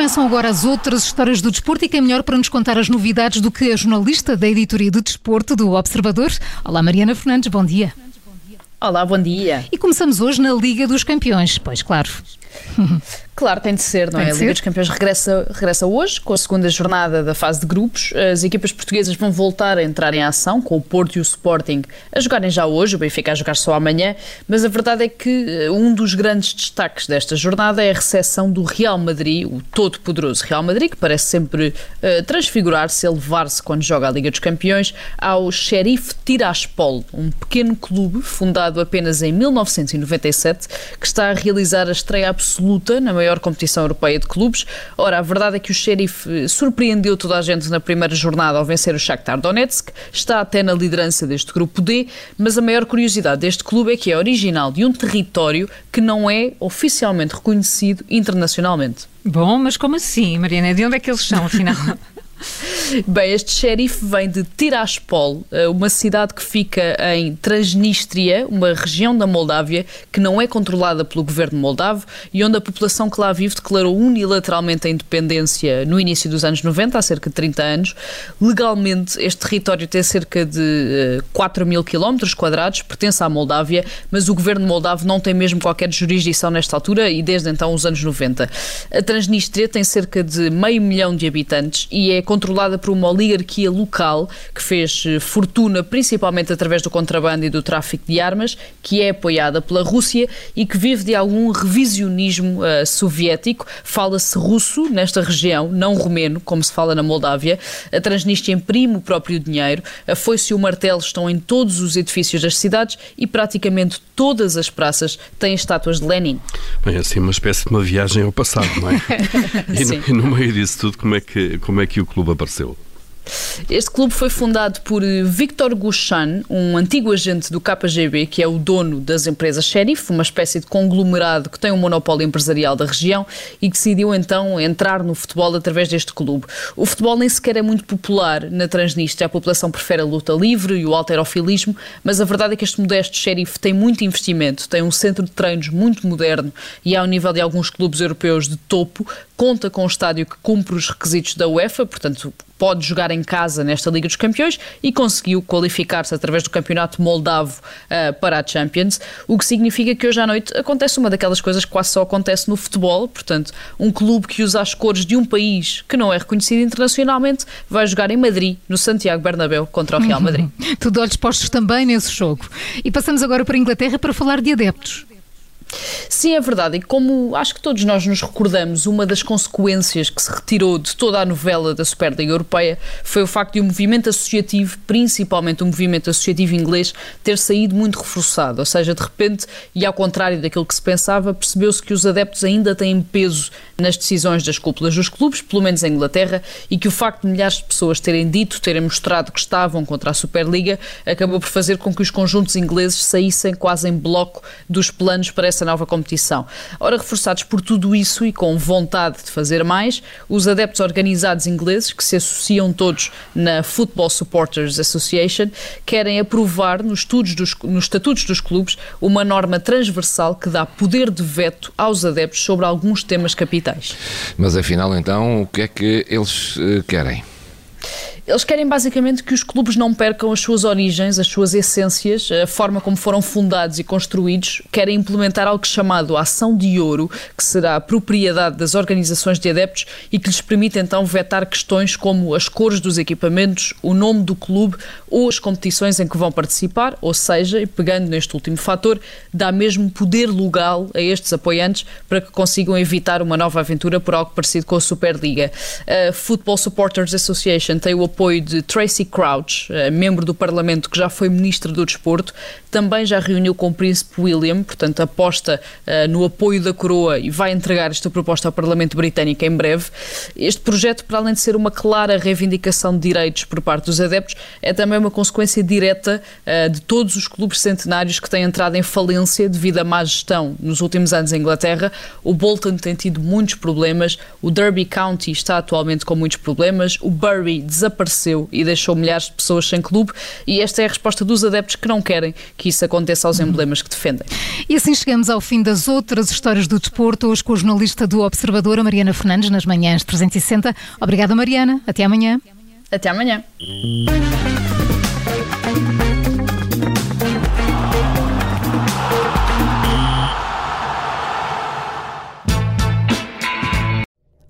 começam agora as outras histórias do desporto e quem é melhor para nos contar as novidades do que a jornalista da editoria de desporto do Observador. Olá, Mariana Fernandes, bom dia. Olá, bom dia. E começamos hoje na Liga dos Campeões, pois claro. Claro, tem de ser, não tem é? A Liga dos Campeões regressa, regressa hoje, com a segunda jornada da fase de grupos. As equipas portuguesas vão voltar a entrar em ação, com o Porto e o Sporting a jogarem já hoje, o Benfica a jogar só amanhã, mas a verdade é que eh, um dos grandes destaques desta jornada é a recepção do Real Madrid, o todo-poderoso Real Madrid, que parece sempre uh, transfigurar-se, elevar-se quando joga a Liga dos Campeões, ao Sheriff Tiraspol, um pequeno clube fundado apenas em 1997, que está a realizar a estreia absoluta na maior maior competição europeia de clubes. Ora, a verdade é que o Sheriff eh, surpreendeu toda a gente na primeira jornada ao vencer o Shakhtar Donetsk, está até na liderança deste grupo D, mas a maior curiosidade deste clube é que é original de um território que não é oficialmente reconhecido internacionalmente. Bom, mas como assim, Mariana? De onde é que eles são, afinal? Bem, este xerife vem de Tiraspol, eh, uma cidade que fica em Transnistria, uma região da Moldávia que não é controlada pelo governo moldavo e onde a população que lá vive declarou unilateralmente a independência no início dos anos 90, há cerca de 30 anos. Legalmente, este território tem cerca de 4 eh, mil quilómetros quadrados, pertence à Moldávia, mas o governo moldavo não tem mesmo qualquer jurisdição nesta altura e desde então os anos 90. A Transnistria tem cerca de meio milhão de habitantes e é controlada por uma oligarquia local que fez eh, fortuna principalmente através do contrabando e do tráfico de armas, que é apoiada pela Rússia e que vive de algum revisionismo uh, soviético. Fala-se russo nesta região, não romeno, como se fala na Moldávia. A Transnistria imprime o próprio dinheiro. A foice e o martelo estão em todos os edifícios das cidades e praticamente todas as praças têm estátuas de Lenin. Bem, assim, uma espécie de uma viagem ao passado, não é? e, no, e no meio disso tudo, como é que, como é que o clube apareceu? Este clube foi fundado por eh, Victor Gushan, um antigo agente do KGB, que é o dono das empresas Sheriff, uma espécie de conglomerado que tem um monopólio empresarial da região e que decidiu então entrar no futebol através deste clube. O futebol nem sequer é muito popular na Transnistria, a população prefere a luta livre e o alterofilismo, mas a verdade é que este modesto Sheriff tem muito investimento, tem um centro de treinos muito moderno e ao nível de alguns clubes europeus de topo, conta com um estádio que cumpre os requisitos da UEFA, portanto pode jogar em casa nesta Liga dos Campeões e conseguiu qualificar-se através do campeonato moldavo uh, para a Champions, o que significa que hoje à noite acontece uma daquelas coisas que quase só acontece no futebol, portanto, um clube que usa as cores de um país que não é reconhecido internacionalmente vai jogar em Madrid, no Santiago Bernabéu, contra o Real Madrid. Tudo olhos postos também nesse jogo. E passamos agora para a Inglaterra para falar de adeptos. Sim, é verdade. E como acho que todos nós nos recordamos, uma das consequências que se retirou de toda a novela da Superliga Europeia foi o facto de o um movimento associativo, principalmente o um movimento associativo inglês, ter saído muito reforçado. Ou seja, de repente, e ao contrário daquilo que se pensava, percebeu-se que os adeptos ainda têm peso nas decisões das cúpulas dos clubes, pelo menos em Inglaterra, e que o facto de milhares de pessoas terem dito, terem mostrado que estavam contra a Superliga, acabou por fazer com que os conjuntos ingleses saíssem quase em bloco dos planos para essa essa nova competição. Ora, reforçados por tudo isso e com vontade de fazer mais, os adeptos organizados ingleses, que se associam todos na Football Supporters Association, querem aprovar nos, dos, nos estatutos dos clubes uma norma transversal que dá poder de veto aos adeptos sobre alguns temas capitais. Mas afinal, então, o que é que eles uh, querem? Eles querem basicamente que os clubes não percam as suas origens, as suas essências, a forma como foram fundados e construídos. Querem implementar algo chamado Ação de Ouro, que será a propriedade das organizações de adeptos e que lhes permite então vetar questões como as cores dos equipamentos, o nome do clube ou as competições em que vão participar, ou seja, pegando neste último fator, dá mesmo poder legal a estes apoiantes para que consigam evitar uma nova aventura por algo parecido com a Superliga. A Football Supporters Association tem o apoio apoio de Tracy Crouch, eh, membro do Parlamento que já foi Ministro do Desporto, também já reuniu com o Príncipe William, portanto aposta uh, no apoio da coroa e vai entregar esta proposta ao Parlamento Britânico em breve. Este projeto, para além de ser uma clara reivindicação de direitos por parte dos adeptos, é também uma consequência direta uh, de todos os clubes centenários que têm entrado em falência devido à má gestão nos últimos anos em Inglaterra. O Bolton tem tido muitos problemas, o Derby County está atualmente com muitos problemas, o Bury desapareceu desapareceu e deixou milhares de pessoas sem clube, e esta é a resposta dos adeptos que não querem que isso aconteça aos emblemas que defendem. E assim chegamos ao fim das outras histórias do desporto, hoje com a jornalista do Observador, a Mariana Fernandes, nas manhãs 360. Obrigada, Mariana. Até amanhã. Até amanhã.